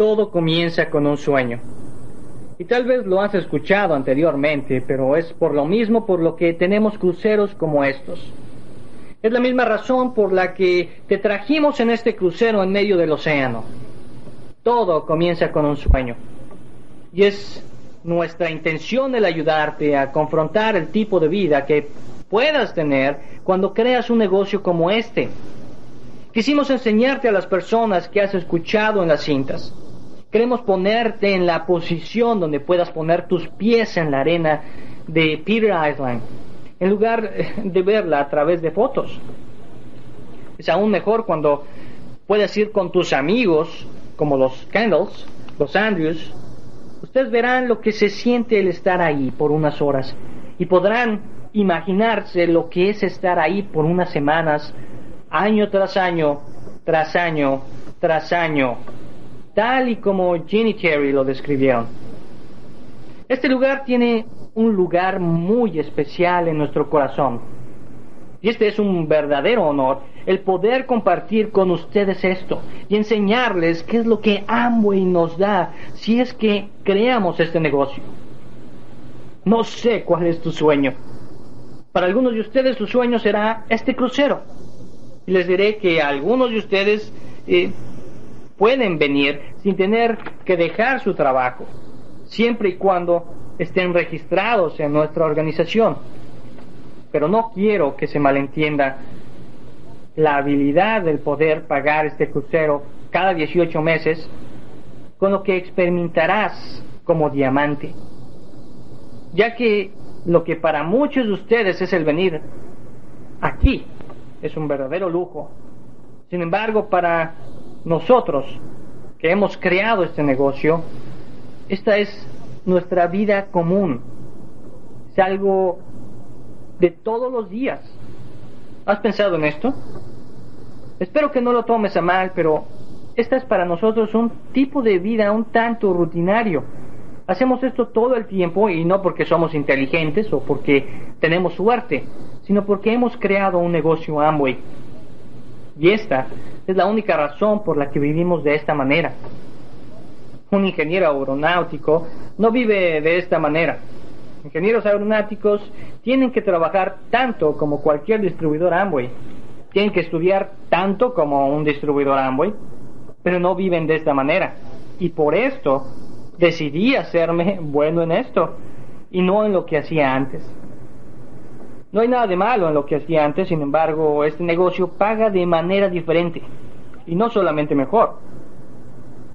todo comienza con un sueño. Y tal vez lo has escuchado anteriormente, pero es por lo mismo por lo que tenemos cruceros como estos. Es la misma razón por la que te trajimos en este crucero en medio del océano. Todo comienza con un sueño. Y es nuestra intención el ayudarte a confrontar el tipo de vida que puedas tener cuando creas un negocio como este. Quisimos enseñarte a las personas que has escuchado en las cintas Queremos ponerte en la posición donde puedas poner tus pies en la arena de Peter Island, en lugar de verla a través de fotos. Es aún mejor cuando puedes ir con tus amigos, como los Candles, los Andrews. Ustedes verán lo que se siente el estar ahí por unas horas y podrán imaginarse lo que es estar ahí por unas semanas, año tras año, tras año, tras año tal y como Ginny Terry lo describieron. Este lugar tiene un lugar muy especial en nuestro corazón. Y este es un verdadero honor el poder compartir con ustedes esto y enseñarles qué es lo que Amway nos da si es que creamos este negocio. No sé cuál es tu sueño. Para algunos de ustedes su sueño será este crucero. Y les diré que algunos de ustedes eh, pueden venir sin tener que dejar su trabajo, siempre y cuando estén registrados en nuestra organización. Pero no quiero que se malentienda la habilidad del poder pagar este crucero cada 18 meses con lo que experimentarás como diamante. Ya que lo que para muchos de ustedes es el venir aquí es un verdadero lujo. Sin embargo, para nosotros que hemos creado este negocio, esta es nuestra vida común. Es algo de todos los días. ¿Has pensado en esto? Espero que no lo tomes a mal, pero esta es para nosotros un tipo de vida un tanto rutinario. Hacemos esto todo el tiempo y no porque somos inteligentes o porque tenemos suerte, sino porque hemos creado un negocio Amway y esta es la única razón por la que vivimos de esta manera. Un ingeniero aeronáutico no vive de esta manera. Ingenieros aeronáuticos tienen que trabajar tanto como cualquier distribuidor Amway. Tienen que estudiar tanto como un distribuidor Amway, pero no viven de esta manera. Y por esto decidí hacerme bueno en esto y no en lo que hacía antes. No hay nada de malo en lo que hacía antes, sin embargo, este negocio paga de manera diferente. Y no solamente mejor.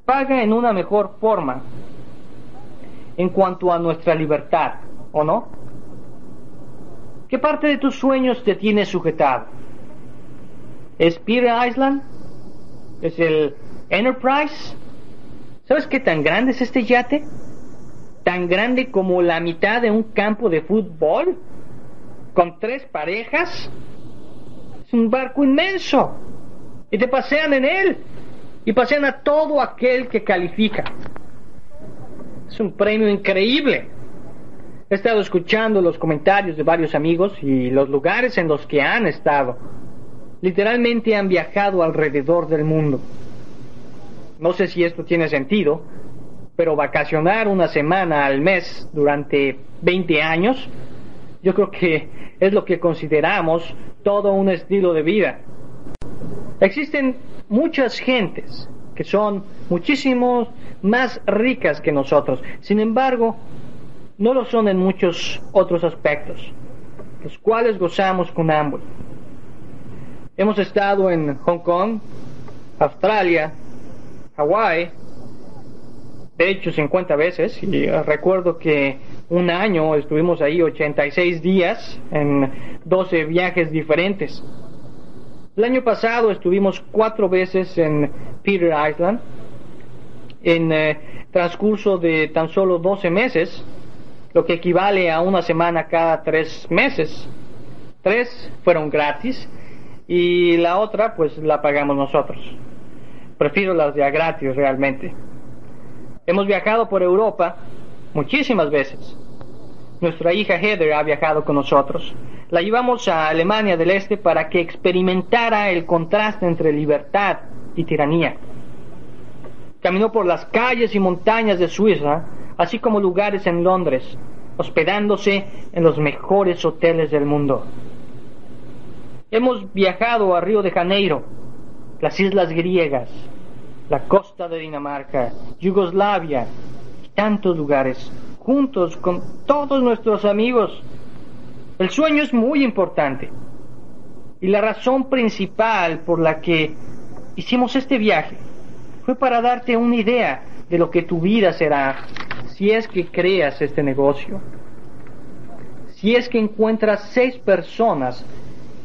Paga en una mejor forma en cuanto a nuestra libertad, ¿o no? ¿Qué parte de tus sueños te tiene sujetado? ¿Es Peter Island? ¿Es el Enterprise? ¿Sabes qué tan grande es este yate? ¿Tan grande como la mitad de un campo de fútbol? Con tres parejas. Es un barco inmenso. Y te pasean en él. Y pasean a todo aquel que califica. Es un premio increíble. He estado escuchando los comentarios de varios amigos y los lugares en los que han estado. Literalmente han viajado alrededor del mundo. No sé si esto tiene sentido, pero vacacionar una semana al mes durante 20 años yo creo que es lo que consideramos todo un estilo de vida. Existen muchas gentes que son muchísimo más ricas que nosotros. Sin embargo, no lo son en muchos otros aspectos, los cuales gozamos con ambos. Hemos estado en Hong Kong, Australia, Hawái, de hecho 50 veces, y recuerdo que un año, estuvimos ahí 86 días en 12 viajes diferentes. El año pasado estuvimos cuatro veces en Peter Island, en eh, transcurso de tan solo 12 meses, lo que equivale a una semana cada tres meses. Tres fueron gratis y la otra pues la pagamos nosotros. Prefiero las de gratis realmente. Hemos viajado por Europa muchísimas veces. Nuestra hija Heather ha viajado con nosotros. La llevamos a Alemania del Este para que experimentara el contraste entre libertad y tiranía. Caminó por las calles y montañas de Suiza, así como lugares en Londres, hospedándose en los mejores hoteles del mundo. Hemos viajado a Río de Janeiro, las islas griegas, la costa de Dinamarca, Yugoslavia tantos lugares, juntos con todos nuestros amigos. El sueño es muy importante y la razón principal por la que hicimos este viaje fue para darte una idea de lo que tu vida será si es que creas este negocio. Si es que encuentras seis personas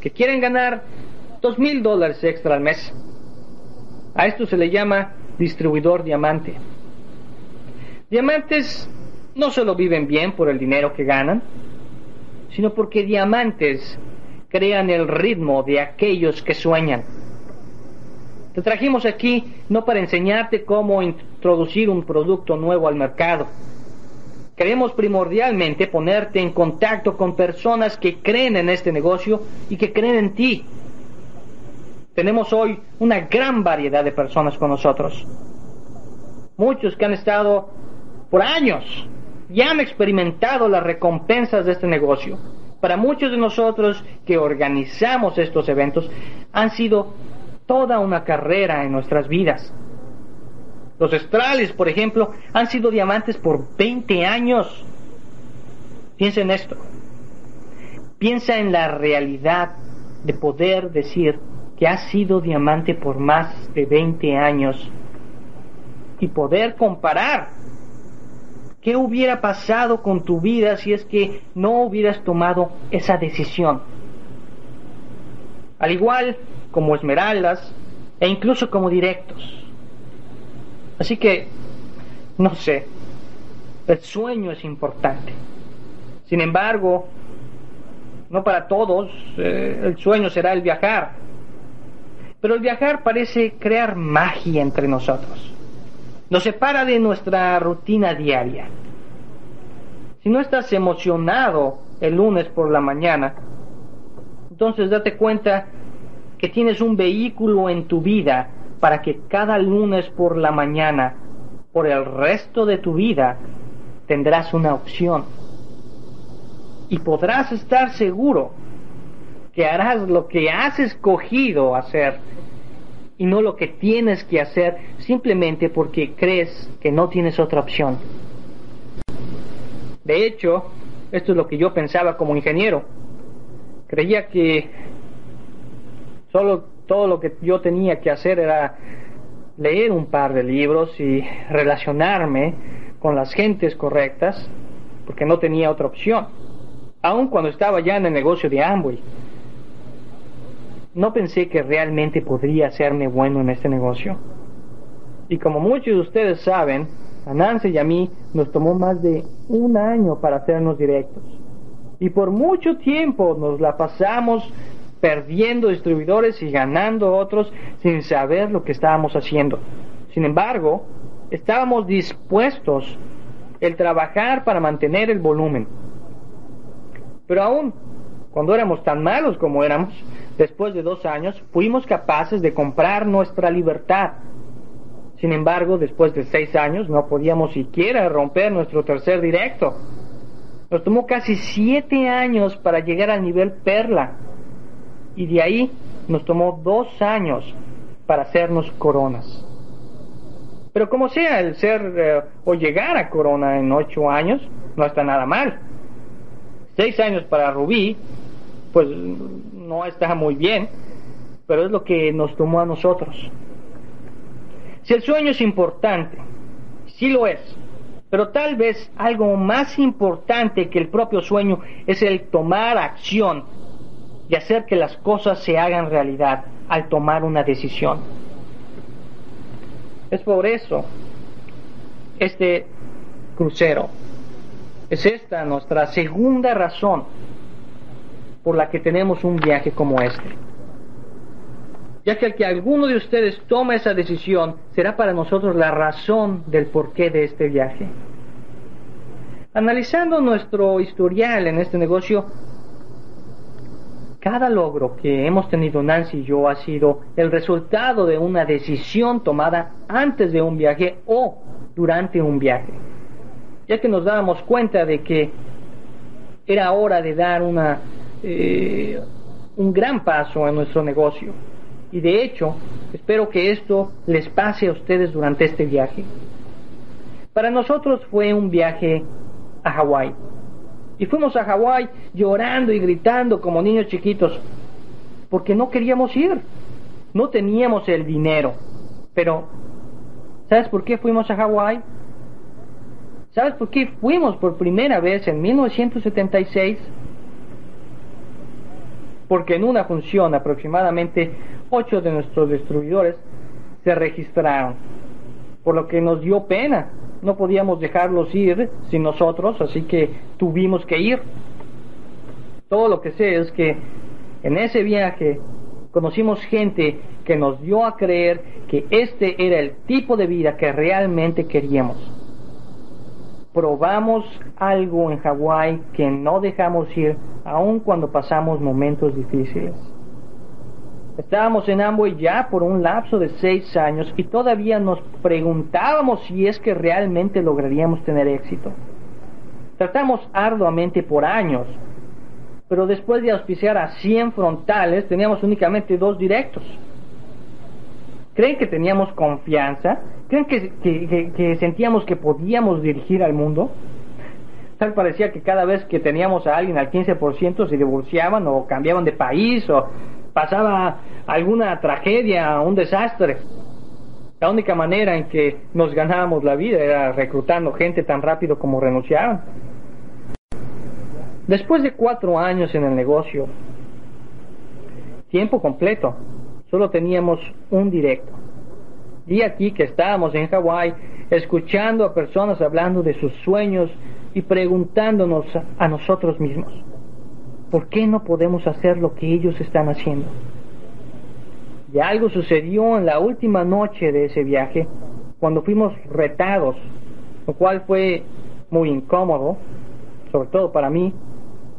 que quieren ganar dos mil dólares extra al mes. A esto se le llama distribuidor diamante. Diamantes no solo viven bien por el dinero que ganan, sino porque diamantes crean el ritmo de aquellos que sueñan. Te trajimos aquí no para enseñarte cómo introducir un producto nuevo al mercado. Queremos primordialmente ponerte en contacto con personas que creen en este negocio y que creen en ti. Tenemos hoy una gran variedad de personas con nosotros. Muchos que han estado por años y han experimentado las recompensas de este negocio. Para muchos de nosotros que organizamos estos eventos han sido toda una carrera en nuestras vidas. Los estrales, por ejemplo, han sido diamantes por 20 años. Piensa en esto. Piensa en la realidad de poder decir que has sido diamante por más de 20 años y poder comparar qué hubiera pasado con tu vida si es que no hubieras tomado esa decisión. Al igual como esmeraldas e incluso como directos. Así que, no sé, el sueño es importante. Sin embargo, no para todos, eh, el sueño será el viajar. Pero el viajar parece crear magia entre nosotros. Nos separa de nuestra rutina diaria. Si no estás emocionado el lunes por la mañana, entonces date cuenta que tienes un vehículo en tu vida para que cada lunes por la mañana, por el resto de tu vida, tendrás una opción. Y podrás estar seguro que harás lo que has escogido hacer y no lo que tienes que hacer simplemente porque crees que no tienes otra opción. De hecho, esto es lo que yo pensaba como ingeniero. Creía que Solo todo lo que yo tenía que hacer era leer un par de libros y relacionarme con las gentes correctas, porque no tenía otra opción. Aun cuando estaba ya en el negocio de Amway, no pensé que realmente podría hacerme bueno en este negocio. Y como muchos de ustedes saben, a Nancy y a mí nos tomó más de un año para hacernos directos. Y por mucho tiempo nos la pasamos perdiendo distribuidores y ganando otros sin saber lo que estábamos haciendo. Sin embargo, estábamos dispuestos el trabajar para mantener el volumen. Pero aún cuando éramos tan malos como éramos, después de dos años fuimos capaces de comprar nuestra libertad. Sin embargo, después de seis años no podíamos siquiera romper nuestro tercer directo. Nos tomó casi siete años para llegar al nivel perla y de ahí nos tomó dos años para hacernos coronas. Pero como sea, el ser eh, o llegar a corona en ocho años no está nada mal. Seis años para Rubí, pues no está muy bien, pero es lo que nos tomó a nosotros. Si el sueño es importante, sí lo es, pero tal vez algo más importante que el propio sueño es el tomar acción y hacer que las cosas se hagan realidad al tomar una decisión. Es por eso este crucero. Es esta nuestra segunda razón por la que tenemos un viaje como este. Ya que el que alguno de ustedes tome esa decisión será para nosotros la razón del porqué de este viaje. Analizando nuestro historial en este negocio, cada logro que hemos tenido Nancy y yo ha sido el resultado de una decisión tomada antes de un viaje o durante un viaje, ya que nos dábamos cuenta de que era hora de dar una, eh, un gran paso en nuestro negocio. Y de hecho, espero que esto les pase a ustedes durante este viaje. Para nosotros fue un viaje a Hawái. Y fuimos a Hawái llorando y gritando como niños chiquitos, porque no queríamos ir. No teníamos el dinero. Pero, ¿sabes por qué fuimos a Hawái? ¿Sabes por qué fuimos por primera vez en 1976? Porque en una función aproximadamente ocho de nuestros distribuidores se registraron, por lo que nos dio pena. No podíamos dejarlos ir sin nosotros, así que tuvimos que ir. Todo lo que sé es que en ese viaje conocimos gente que nos dio a creer que este era el tipo de vida que realmente queríamos probamos algo en Hawái que no dejamos ir aun cuando pasamos momentos difíciles. Estábamos en Amway ya por un lapso de seis años y todavía nos preguntábamos si es que realmente lograríamos tener éxito. Tratamos arduamente por años, pero después de auspiciar a 100 frontales teníamos únicamente dos directos. ¿Creen que teníamos confianza? ¿Creen que, sentíamos que podíamos dirigir al mundo? Tal parecía que cada vez que teníamos a alguien al 15% se divorciaban o cambiaban de país o pasaba alguna tragedia, un desastre. La única manera en que nos ganábamos la vida era reclutando gente tan rápido como renunciaban. Después de cuatro años en el negocio, tiempo completo, solo teníamos un directo. Y aquí que estábamos en Hawái escuchando a personas hablando de sus sueños y preguntándonos a nosotros mismos, ¿por qué no podemos hacer lo que ellos están haciendo? Y algo sucedió en la última noche de ese viaje, cuando fuimos retados, lo cual fue muy incómodo, sobre todo para mí,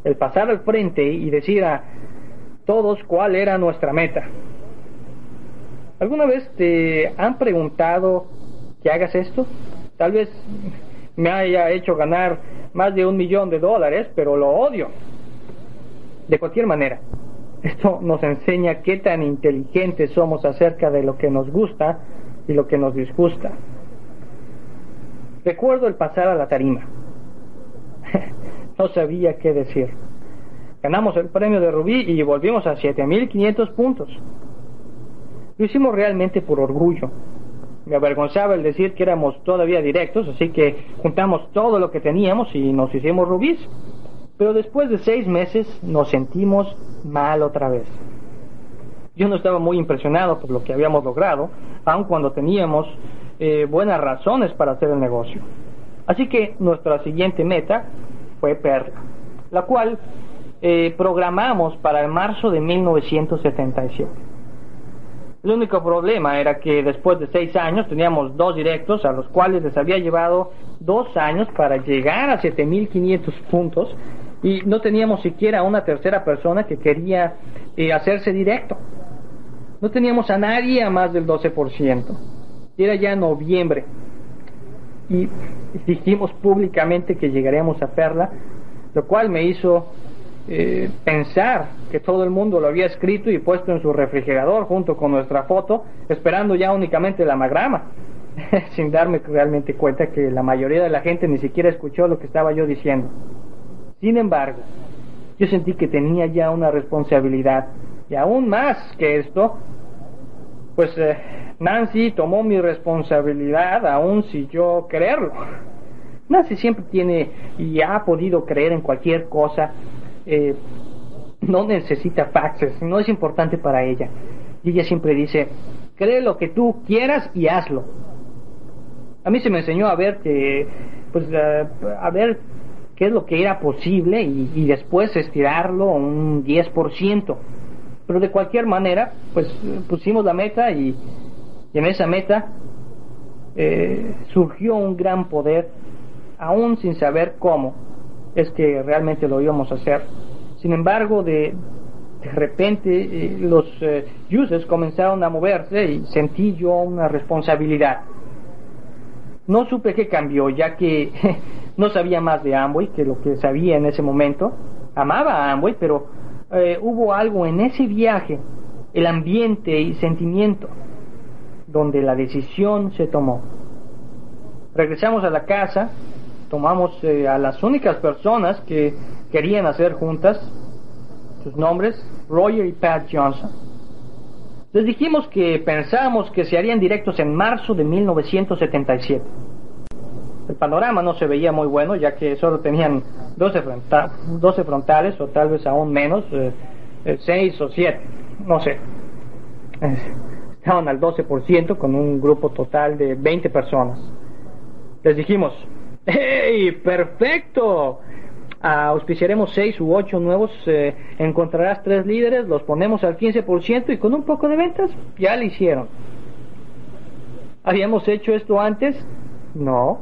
el pasar al frente y decir a todos cuál era nuestra meta. ¿Alguna vez te han preguntado que hagas esto? Tal vez me haya hecho ganar más de un millón de dólares, pero lo odio. De cualquier manera, esto nos enseña qué tan inteligentes somos acerca de lo que nos gusta y lo que nos disgusta. Recuerdo el pasar a la tarima. no sabía qué decir. Ganamos el premio de Rubí y volvimos a 7.500 puntos. Lo hicimos realmente por orgullo. Me avergonzaba el decir que éramos todavía directos, así que juntamos todo lo que teníamos y nos hicimos rubíes. Pero después de seis meses nos sentimos mal otra vez. Yo no estaba muy impresionado por lo que habíamos logrado, aun cuando teníamos eh, buenas razones para hacer el negocio. Así que nuestra siguiente meta fue Perla, la cual eh, programamos para el marzo de 1977. El único problema era que después de seis años teníamos dos directos a los cuales les había llevado dos años para llegar a 7.500 puntos y no teníamos siquiera una tercera persona que quería eh, hacerse directo. No teníamos a nadie a más del 12%. Era ya noviembre y dijimos públicamente que llegaríamos a Perla, lo cual me hizo eh, pensar que todo el mundo lo había escrito y puesto en su refrigerador junto con nuestra foto, esperando ya únicamente la magrama, sin darme realmente cuenta que la mayoría de la gente ni siquiera escuchó lo que estaba yo diciendo. Sin embargo, yo sentí que tenía ya una responsabilidad y aún más que esto, pues eh, Nancy tomó mi responsabilidad aún si yo creerlo. Nancy siempre tiene y ha podido creer en cualquier cosa eh, no necesita faxes, no es importante para ella. Y ella siempre dice, cree lo que tú quieras y hazlo. A mí se me enseñó a ver que, pues, a ver qué es lo que era posible y, después estirarlo un 10%. Pero de cualquier manera, pues pusimos la meta y, en esa meta eh, surgió un gran poder, aún sin saber cómo es que realmente lo íbamos a hacer. Sin embargo, de, repente eh, los eh, users comenzaron a moverse y sentí yo una responsabilidad. No supe qué cambió, ya que no sabía más de Amway que lo que sabía en ese momento. Amaba a Amway, pero eh, hubo algo en ese viaje, el ambiente y sentimiento, donde la decisión se tomó. Regresamos a la casa, tomamos a las únicas personas que querían hacer juntas, sus nombres, Roger y Pat Johnson. Les dijimos que pensábamos que se harían directos en marzo de 1977. El panorama no se veía muy bueno, ya que solo tenían 12, 12 frontales, o tal vez aún menos, 6 eh, o 7, no sé. Estaban al 12% con un grupo total de 20 personas. Les dijimos, ¡Hey! ¡Perfecto! auspiciaremos seis u ocho nuevos, eh, encontrarás tres líderes, los ponemos al 15% y con un poco de ventas ya lo hicieron. ¿Habíamos hecho esto antes? No.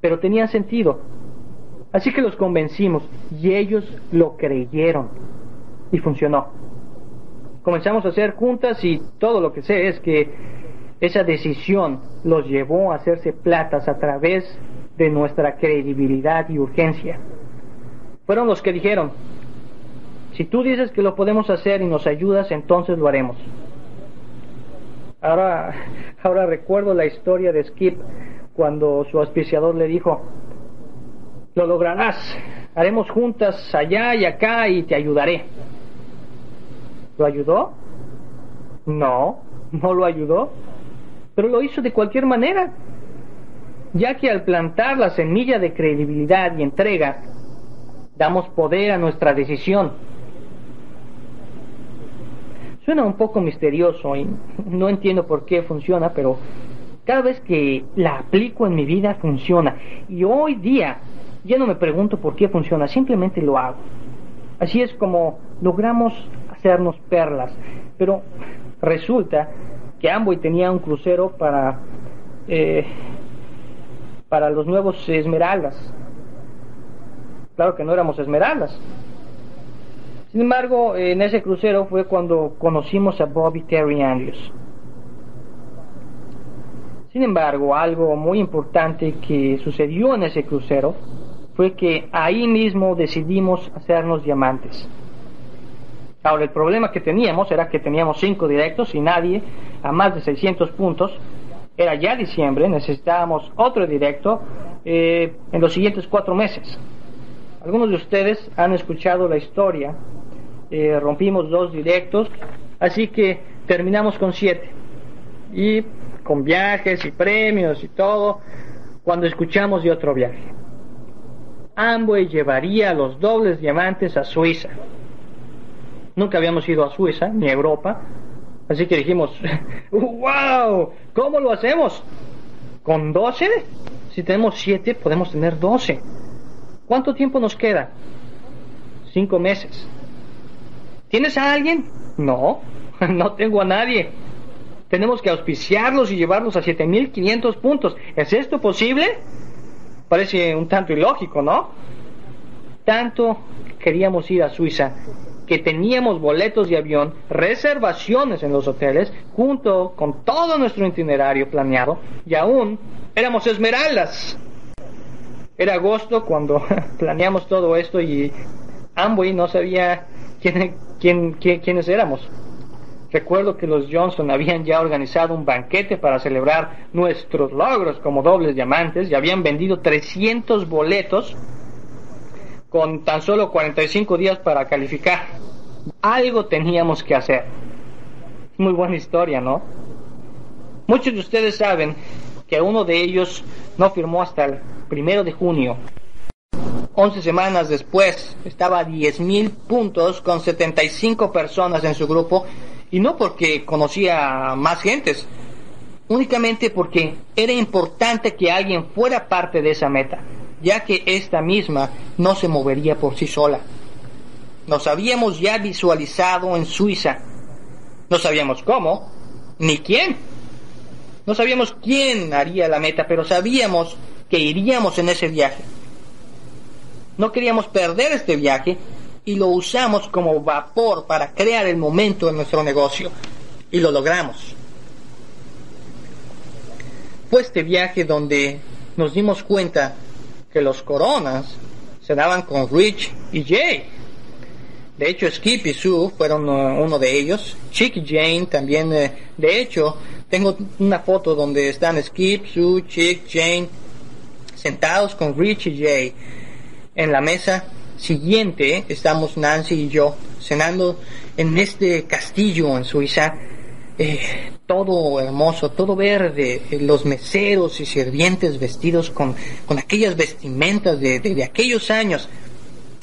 Pero tenía sentido. Así que los convencimos y ellos lo creyeron. Y funcionó. Comenzamos a hacer juntas y todo lo que sé es que esa decisión los llevó a hacerse platas a través de nuestra credibilidad y urgencia. Fueron los que dijeron, si tú dices que lo podemos hacer y nos ayudas, entonces lo haremos. Ahora, ahora recuerdo la historia de Skip cuando su auspiciador le dijo, lo lograrás, haremos juntas allá y acá y te ayudaré. ¿Lo ayudó? No, no lo ayudó, pero lo hizo de cualquier manera ya que al plantar la semilla de credibilidad y entrega, damos poder a nuestra decisión. Suena un poco misterioso y no entiendo por qué funciona, pero cada vez que la aplico en mi vida funciona. Y hoy día ya no me pregunto por qué funciona, simplemente lo hago. Así es como logramos hacernos perlas. Pero resulta que Amboy tenía un crucero para eh, para los nuevos esmeraldas. Claro que no éramos esmeraldas. Sin embargo, en ese crucero fue cuando conocimos a Bobby Terry Andrews. Sin embargo, algo muy importante que sucedió en ese crucero fue que ahí mismo decidimos hacernos diamantes. Ahora, el problema que teníamos era que teníamos cinco directos y nadie a más de 600 puntos era ya diciembre, necesitábamos otro directo eh, en los siguientes cuatro meses. Algunos de ustedes han escuchado la historia, eh, rompimos dos directos, así que terminamos con siete. Y con viajes y premios y todo, cuando escuchamos de otro viaje. Amway llevaría los dobles diamantes a Suiza. Nunca habíamos ido a Suiza ni a Europa, Así que dijimos, wow, ¿cómo lo hacemos? ¿Con 12? Si tenemos 7, podemos tener 12. ¿Cuánto tiempo nos queda? Cinco meses. ¿Tienes a alguien? No, no tengo a nadie. Tenemos que auspiciarlos y llevarlos a 7500 puntos. ¿Es esto posible? Parece un tanto ilógico, ¿no? Tanto queríamos ir a Suiza que teníamos boletos de avión, reservaciones en los hoteles, junto con todo nuestro itinerario planeado, y aún éramos esmeraldas. Era agosto cuando planeamos todo esto y Amway no sabía quién, quién, quiénes éramos. Recuerdo que los Johnson habían ya organizado un banquete para celebrar nuestros logros como dobles diamantes y habían vendido 300 boletos con tan solo 45 días para calificar. Algo teníamos que hacer. Muy buena historia, ¿no? Muchos de ustedes saben que uno de ellos no firmó hasta el primero de junio. 11 semanas después estaba a 10.000 puntos con 75 personas en su grupo y no porque conocía más gentes, únicamente porque era importante que alguien fuera parte de esa meta ya que esta misma no se movería por sí sola. Nos habíamos ya visualizado en Suiza. No sabíamos cómo, ni quién. No sabíamos quién haría la meta, pero sabíamos que iríamos en ese viaje. No queríamos perder este viaje y lo usamos como vapor para crear el momento de nuestro negocio. Y lo logramos. Fue este viaje donde nos dimos cuenta que los coronas se daban con Rich y Jay. De hecho, Skip y Sue fueron uh, uno de ellos. Chick y Jane también. Uh, de hecho, tengo una foto donde están Skip, Sue, Chick, Jane sentados con Rich y Jay en la mesa siguiente. Estamos Nancy y yo cenando en este castillo en Suiza eh, todo hermoso, todo verde, eh, los meseros y sirvientes vestidos con, con aquellas vestimentas de, de, aquellos años.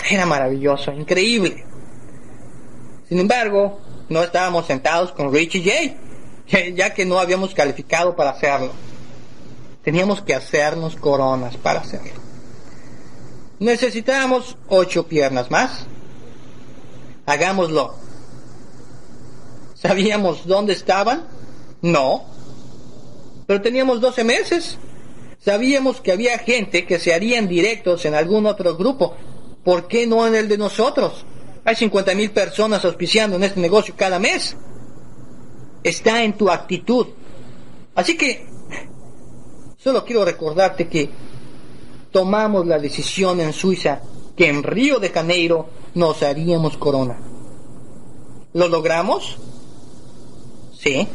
Era maravilloso, increíble. Sin embargo, no estábamos sentados con Rich y Jay, ya que no habíamos calificado para hacerlo. Teníamos que hacernos coronas para hacerlo. Necesitábamos ocho piernas más. Hagámoslo. ¿Sabíamos dónde estaban? No. Pero teníamos 12 meses. Sabíamos que había gente que se harían directos en algún otro grupo. ¿Por qué no en el de nosotros? Hay 50 mil personas auspiciando en este negocio cada mes. Está en tu actitud. Así que solo quiero recordarte que tomamos la decisión en Suiza que en Río de Janeiro nos haríamos corona. ¿Lo logramos? Sí.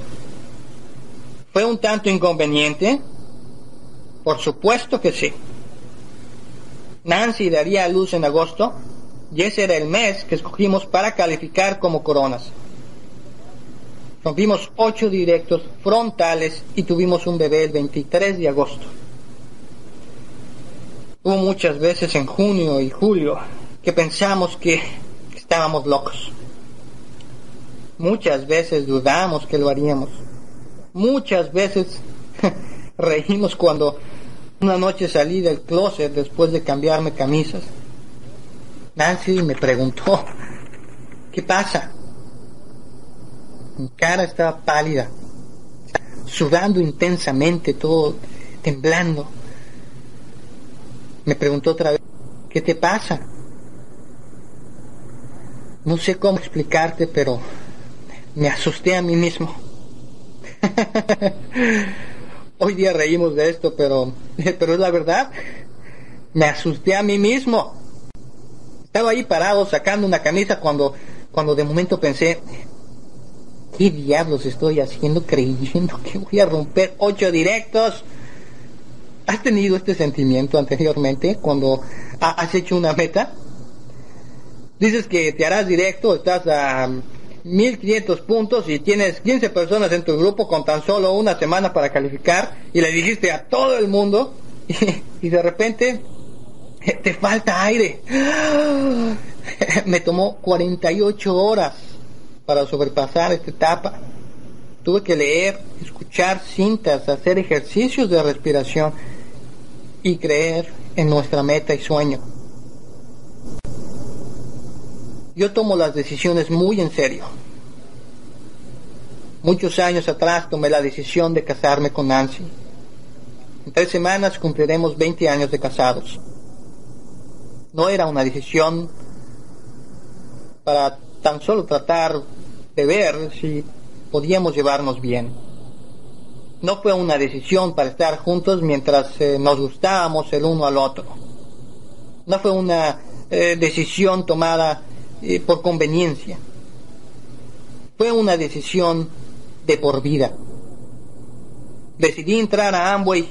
¿Fue un tanto inconveniente? Por supuesto que sí. Nancy daría a luz en agosto y ese era el mes que escogimos para calificar como coronas. Rompimos ocho directos frontales y tuvimos un bebé el 23 de agosto. Hubo muchas veces en junio y julio que pensamos que estábamos locos. Muchas veces dudamos que lo haríamos. Muchas veces reímos cuando una noche salí del closet después de cambiarme camisas. Nancy me preguntó, ¿qué pasa? Mi cara estaba pálida, sudando intensamente, todo temblando. Me preguntó otra vez, ¿qué te pasa? No sé cómo explicarte, pero me asusté a mí mismo. Hoy día reímos de esto, pero, pero es la verdad. Me asusté a mí mismo. Estaba ahí parado sacando una camisa cuando, cuando de momento pensé, ¿qué diablos estoy haciendo creyendo que voy a romper ocho directos? ¿Has tenido este sentimiento anteriormente cuando has hecho una meta? Dices que te harás directo, estás a 1500 puntos y tienes 15 personas en tu grupo con tan solo una semana para calificar y le dijiste a todo el mundo y, de repente te falta aire. Me tomó 48 horas para sobrepasar esta etapa. Tuve que leer, escuchar cintas, hacer ejercicios de respiración y creer en nuestra meta y sueño. Yo tomo las decisiones muy en serio. Muchos años atrás tomé la decisión de casarme con Nancy. En tres semanas cumpliremos 20 años de casados. No era una decisión para tan solo tratar de ver si podíamos llevarnos bien. No fue una decisión para estar juntos mientras eh, nos gustábamos el uno al otro. No fue una eh, decisión tomada eh, por conveniencia. Fue una decisión de por vida. Decidí entrar a Amway.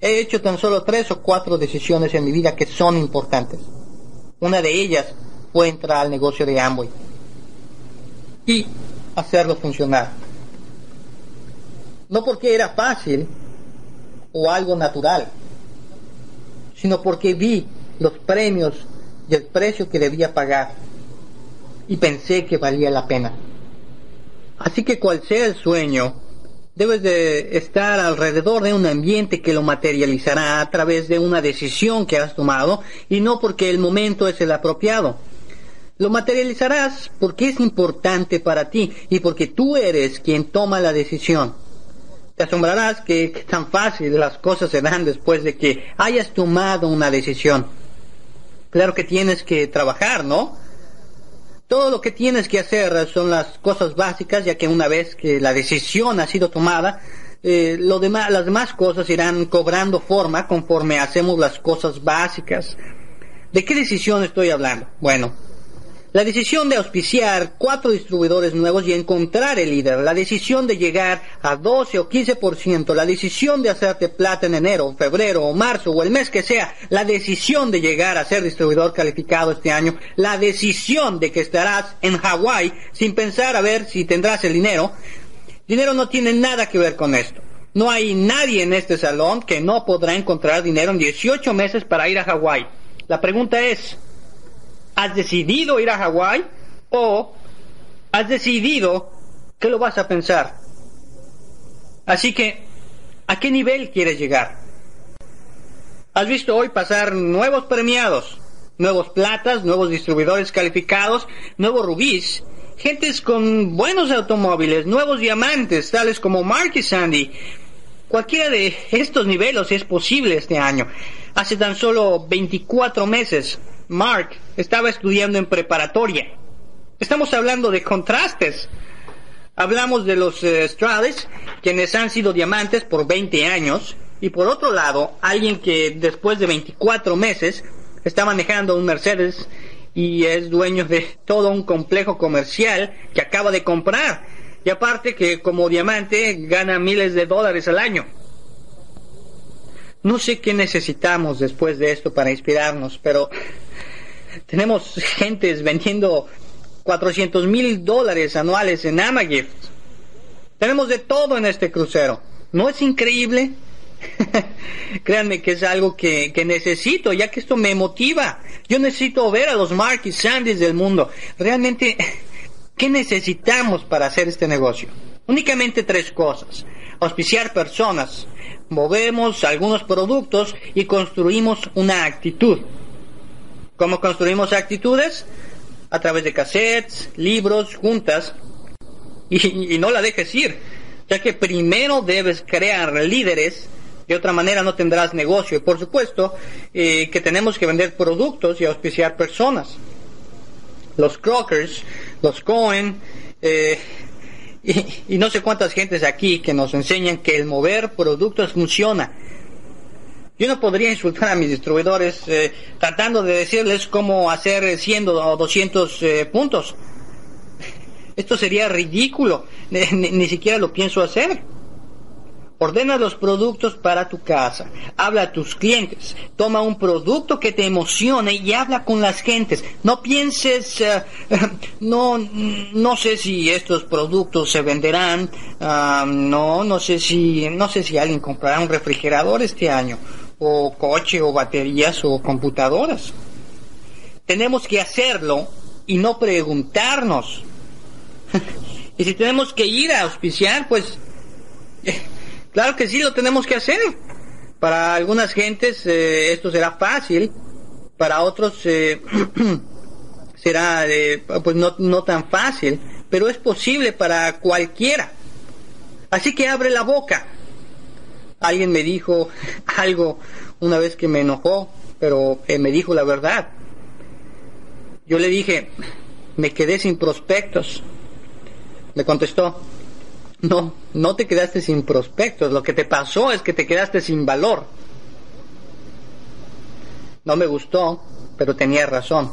He hecho tan solo tres o cuatro decisiones en mi vida que son importantes. Una de ellas fue entrar al negocio de Amway y hacerlo funcionar. No porque era fácil o algo natural, sino porque vi los premios y el precio que debía pagar y pensé que valía la pena. Así que cual sea el sueño, debes de estar alrededor de un ambiente que lo materializará a través de una decisión que has tomado y no porque el momento es el apropiado. Lo materializarás porque es importante para ti y porque tú eres quien toma la decisión. Te asombrarás que, tan fácil las cosas se dan después de que hayas tomado una decisión Claro que tienes que trabajar, ¿no? Todo lo que tienes que hacer son las cosas básicas, ya que una vez que la decisión ha sido tomada, eh, lo demás, las demás cosas irán cobrando forma conforme hacemos las cosas básicas. ¿De qué decisión estoy hablando? Bueno, la decisión de auspiciar cuatro distribuidores nuevos y encontrar el líder, la decisión de llegar a 12 o 15%, la decisión de hacerte plata en enero, febrero o marzo o el mes que sea, la decisión de llegar a ser distribuidor calificado este año, la decisión de que estarás en Hawái sin pensar a ver si tendrás el dinero. Dinero no tiene nada que ver con esto. No hay nadie en este salón que no podrá encontrar dinero en 18 meses para ir a Hawái. La pregunta es, ¿Has decidido ir a Hawái? ¿O has decidido que lo vas a pensar? Así que, ¿a qué nivel quieres llegar? Has visto hoy pasar nuevos premiados, nuevos platas, nuevos distribuidores calificados, nuevos rubíes, gentes con buenos automóviles, nuevos diamantes, tales como Mark y Sandy. Cualquiera de estos niveles es posible este año. Hace tan solo 24 meses Mark estaba estudiando en preparatoria. Estamos hablando de contrastes. Hablamos de los eh, Strades, quienes han sido diamantes por 20 años, y por otro lado, alguien que después de 24 meses está manejando un Mercedes y es dueño de todo un complejo comercial que acaba de comprar. Y aparte que como diamante gana miles de dólares al año. No sé qué necesitamos después de esto para inspirarnos, pero tenemos gentes vendiendo 400 mil dólares anuales en Amagift. Tenemos de todo en este crucero. ¿No es increíble? Créanme que es algo que, que, necesito, ya que esto me motiva. Yo necesito ver a los Mark y Sandys del mundo. Realmente, ¿qué necesitamos para hacer este negocio? Únicamente tres cosas. Auspiciar personas, movemos algunos productos y construimos una actitud. ¿Cómo construimos actitudes? A través de cassettes, libros, juntas. Y, no la dejes ir, ya que primero debes crear líderes, de otra manera no tendrás negocio. Y por supuesto eh, que tenemos que vender productos y auspiciar personas. Los Crockers, los Cohen, eh, y, no sé cuántas gentes aquí que nos enseñan que el mover productos funciona. Yo no podría insultar a mis distribuidores eh, tratando de decirles cómo hacer 100 o 200 eh, puntos. Esto sería ridículo. ni siquiera lo pienso hacer. Ordena los productos para tu casa. Habla a tus clientes. Toma un producto que te emocione y habla con las gentes. No pienses, eh, no, no sé si estos productos se venderán. Ah, no, no sé si, no sé si alguien comprará un refrigerador este año, o coche, o baterías, o computadoras. Tenemos que hacerlo y no preguntarnos. y si tenemos que ir a auspiciar, pues Claro que sí, lo tenemos que hacer. Para algunas gentes eh, esto será fácil, para otros eh, será eh, pues no, no tan fácil, pero es posible para cualquiera. Así que abre la boca. Alguien me dijo algo una vez que me enojó, pero me dijo la verdad. Yo le dije, me quedé sin prospectos. Me contestó, no, no te quedaste sin prospectos, lo que te pasó es que te quedaste sin valor. No me gustó, pero tenía razón.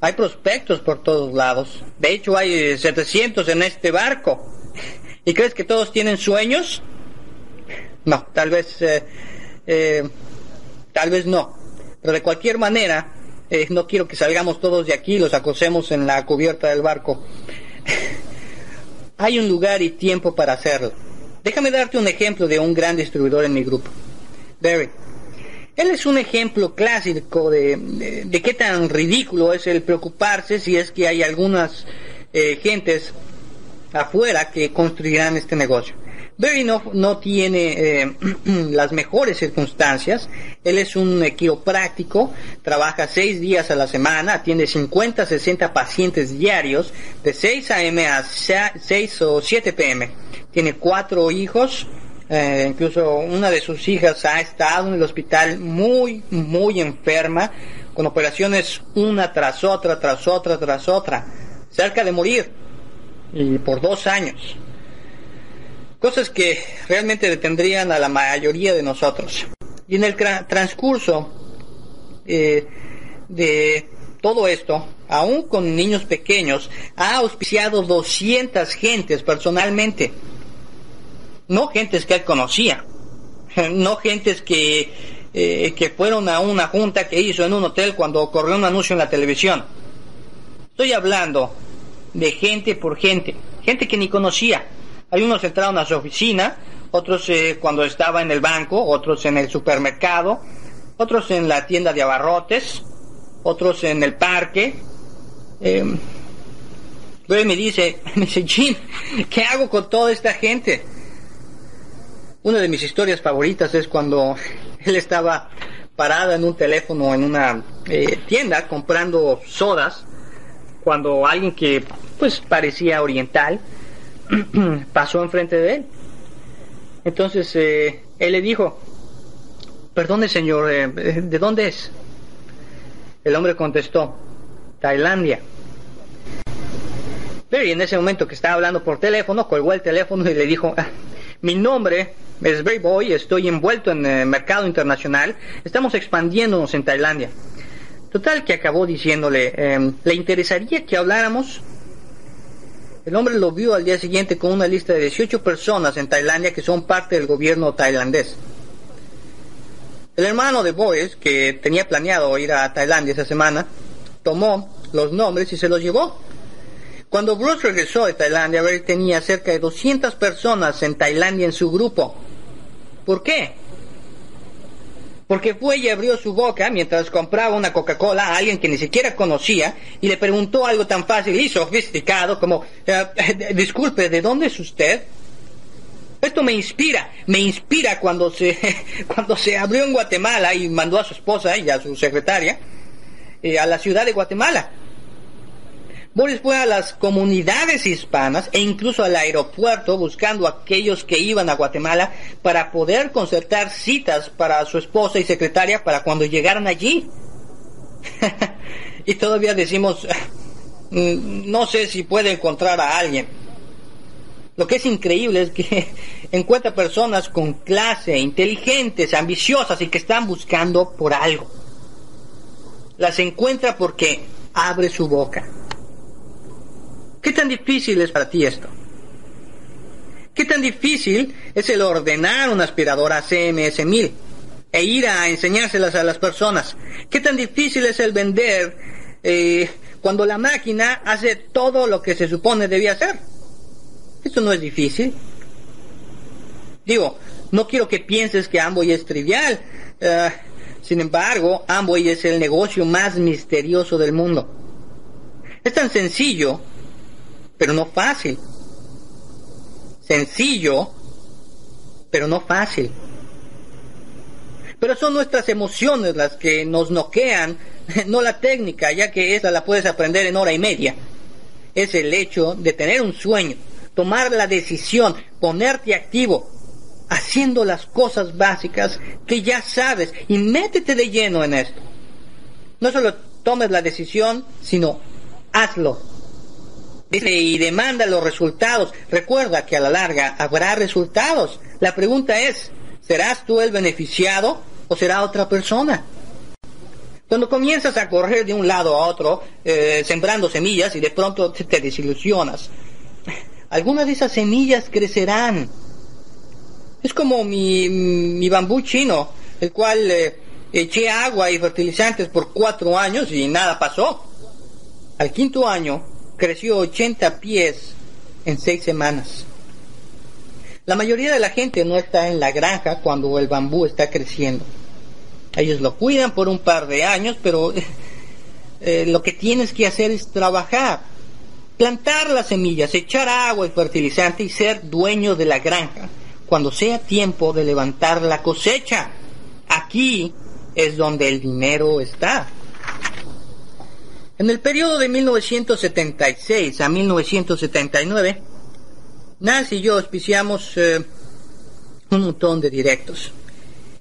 Hay prospectos por todos lados. De hecho, hay 700 en este barco. ¿Y crees que todos tienen sueños? No, tal vez, eh, eh, tal vez no. Pero de cualquier manera, eh, no quiero que salgamos todos de aquí y los acosemos en la cubierta del barco. hay un lugar y tiempo para hacerlo. Déjame darte un ejemplo de un gran distribuidor en mi grupo, Barry. Él es un ejemplo clásico de, de, qué tan ridículo es el preocuparse si es que hay algunas eh, gentes afuera que construirán este negocio. Barry no, tiene eh, las mejores circunstancias. Él es un quiropráctico, trabaja seis días a la semana, atiende 50, 60 pacientes diarios, de 6 a.m. a 6 o 7 p.m. Tiene cuatro hijos, eh, incluso una de sus hijas ha estado en el hospital muy, muy enferma, con operaciones una tras otra, tras otra, tras otra, cerca de morir, y por dos años. Cosas que realmente detendrían a la mayoría de nosotros. Y en el transcurso eh, de todo esto, aún con niños pequeños, ha auspiciado 200 gentes personalmente. No gentes que él conocía, no gentes que, eh, que fueron a una junta que hizo en un hotel cuando corrió un anuncio en la televisión. Estoy hablando de gente por gente, gente que ni conocía, algunos entraron a su oficina, otros eh, cuando estaba en el banco, otros en el supermercado, otros en la tienda de abarrotes, otros en el parque. Eh, luego me dice, me dice, Jim, ¿qué hago con toda esta gente? Una de mis historias favoritas es cuando él estaba parado en un teléfono en una eh, tienda comprando sodas, cuando alguien que pues parecía oriental pasó enfrente de él. Entonces eh, él le dijo, perdone señor, eh, ¿de dónde es? El hombre contestó, Tailandia. Pero en ese momento que estaba hablando por teléfono, colgó el teléfono y le dijo, ah, mi nombre es Brave Boy, estoy envuelto en el mercado internacional, estamos expandiéndonos en Tailandia. Total que acabó diciéndole, ¿le interesaría que habláramos? El hombre lo vio al día siguiente con una lista de 18 personas en Tailandia que son parte del gobierno tailandés. El hermano de Boris, que tenía planeado ir a Tailandia esa semana, tomó los nombres y se los llevó. Cuando Bruce regresó de Tailandia, tenía cerca de 200 personas en Tailandia en su grupo. ¿Por qué? Porque fue y abrió su boca mientras compraba una Coca-Cola a alguien que ni siquiera conocía y le preguntó algo tan fácil y sofisticado como, eh, disculpe, ¿de dónde es usted? Esto me inspira, me inspira cuando se, cuando se abrió en Guatemala y mandó a su esposa y a su secretaria eh, a la ciudad de Guatemala. Boris fue a las comunidades hispanas e incluso al aeropuerto buscando a aquellos que iban a Guatemala para poder concertar citas para su esposa y secretaria para cuando llegaran allí. y todavía decimos, mm, no sé si puede encontrar a alguien. Lo que es increíble es que encuentra personas con clase, inteligentes, ambiciosas y que están buscando por algo. Las encuentra porque abre su boca ¿Qué tan difícil es para ti esto? ¿Qué tan difícil es el ordenar una aspiradora CMS 1000 e ir a enseñárselas a las personas? ¿Qué tan difícil es el vender eh, cuando la máquina hace todo lo que se supone debía hacer? Esto no es difícil. Digo, no quiero que pienses que Amboy es trivial. Eh, sin embargo, Amboy es el negocio más misterioso del mundo. Es tan sencillo pero no fácil. Sencillo, pero no fácil. Pero son nuestras emociones las que nos noquean, no la técnica, ya que esa la puedes aprender en hora y media. Es el hecho de tener un sueño, tomar la decisión, ponerte activo, haciendo las cosas básicas que ya sabes y métete de lleno en esto. No solo tomes la decisión, sino hazlo y demanda los resultados. Recuerda que a la larga habrá resultados. La pregunta es, ¿serás tú el beneficiado o será otra persona? Cuando comienzas a correr de un lado a otro, eh, sembrando semillas y de pronto te, desilusionas, algunas de esas semillas crecerán. Es como mi, mi bambú chino, el cual eh, eché agua y fertilizantes por cuatro años y nada pasó. Al quinto año creció 80 pies en seis semanas. La mayoría de la gente no está en la granja cuando el bambú está creciendo. Ellos lo cuidan por un par de años, pero eh, lo que tienes que hacer es trabajar, plantar las semillas, echar agua y fertilizante y ser dueño de la granja cuando sea tiempo de levantar la cosecha. Aquí es donde el dinero está. En el periodo de 1976 a 1979, Nancy y yo auspiciamos eh, un montón de directos.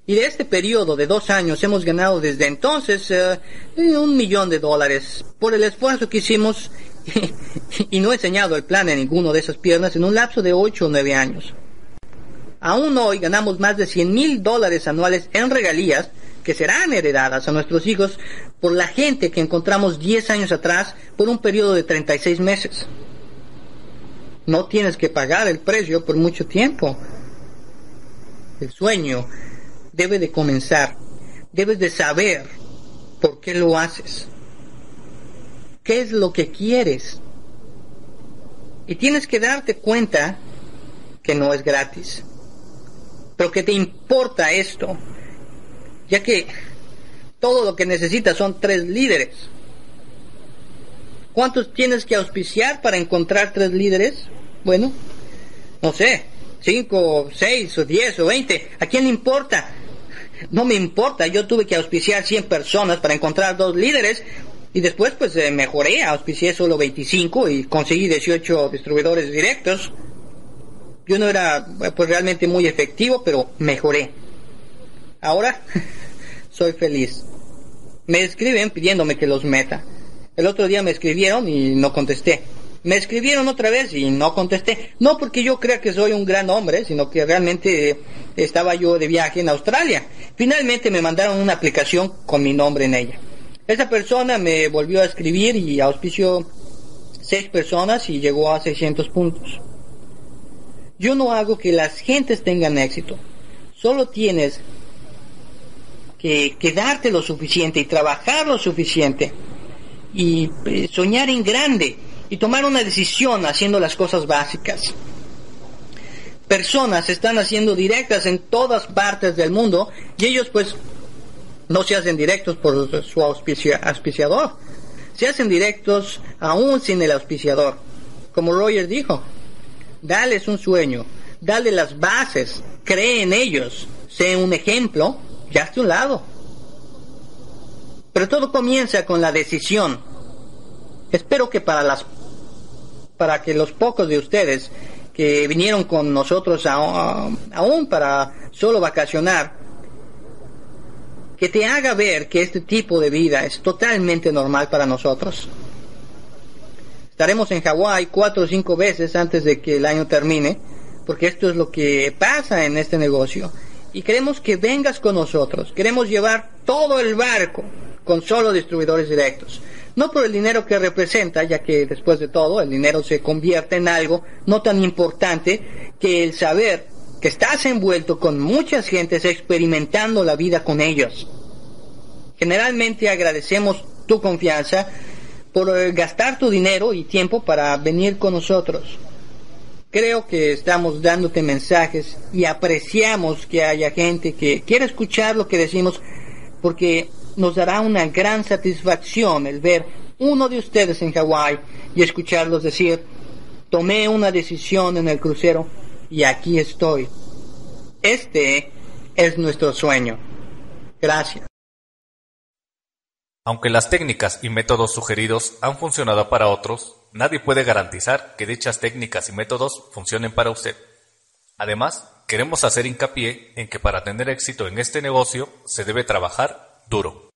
Y de este periodo de dos años hemos ganado desde entonces eh, un millón de dólares por el esfuerzo que hicimos y no he enseñado el plan en ninguno de esas piernas en un lapso de ocho o nueve años. Aún hoy ganamos más de 100 mil dólares anuales en regalías que serán heredadas a nuestros hijos por la gente que encontramos 10 años atrás por un periodo de 36 meses. No tienes que pagar el precio por mucho tiempo. El sueño debe de comenzar. Debes de saber por qué lo haces. ¿Qué es lo que quieres? Y tienes que darte cuenta que no es gratis. Pero que te importa esto. Ya que todo lo que necesitas son tres líderes. ¿Cuántos tienes que auspiciar para encontrar tres líderes? Bueno, no sé, cinco, seis, o diez, o veinte. ¿A quién le importa? No me importa, yo tuve que auspiciar 100 personas para encontrar dos líderes y después pues eh, mejoré, auspicié solo 25 y conseguí 18 distribuidores directos. Yo no era pues realmente muy efectivo, pero mejoré. Ahora soy feliz. Me escriben pidiéndome que los meta. El otro día me escribieron y no contesté. Me escribieron otra vez y no contesté. No porque yo crea que soy un gran hombre, sino que realmente estaba yo de viaje en Australia. Finalmente me mandaron una aplicación con mi nombre en ella. Esa persona me volvió a escribir y auspició seis personas y llegó a 600 puntos. Yo no hago que las gentes tengan éxito. Solo tienes que quedarte lo suficiente y trabajar lo suficiente y eh, soñar en grande y tomar una decisión haciendo las cosas básicas. Personas están haciendo directas en todas partes del mundo y ellos pues no se hacen directos por su auspiciador, se hacen directos aún sin el auspiciador. Como Roger dijo, dales un sueño, dale las bases, cree en ellos, sé un ejemplo, ya esté un lado. Pero todo comienza con la decisión. Espero que para las para que los pocos de ustedes que vinieron con nosotros aún para solo vacacionar, que te haga ver que este tipo de vida es totalmente normal para nosotros. Estaremos en Hawái cuatro o cinco veces antes de que el año termine, porque esto es lo que pasa en este negocio. Y queremos que vengas con nosotros. Queremos llevar todo el barco con solo distribuidores directos. No por el dinero que representa, ya que después de todo el dinero se convierte en algo no tan importante que el saber que estás envuelto con muchas gentes experimentando la vida con ellos. Generalmente agradecemos tu confianza por eh, gastar tu dinero y tiempo para venir con nosotros. Creo que estamos dándote mensajes y apreciamos que haya gente que quiere escuchar lo que decimos porque nos dará una gran satisfacción el ver uno de ustedes en Hawái y escucharlos decir, tomé una decisión en el crucero y aquí estoy. Este es nuestro sueño. Gracias. Aunque las técnicas y métodos sugeridos han funcionado para otros, nadie puede garantizar que dichas técnicas y métodos funcionen para usted. Además, queremos hacer hincapié en que para tener éxito en este negocio se debe trabajar duro.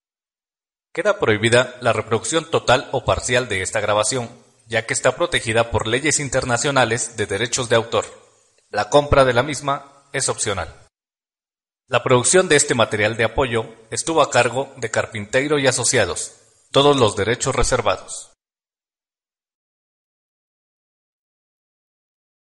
Queda prohibida la reproducción total o parcial de esta grabación, ya que está protegida por leyes internacionales de derechos de autor. La compra de la misma es opcional. La producción de este material de apoyo estuvo a cargo de Carpinteiro y Asociados, todos los derechos reservados.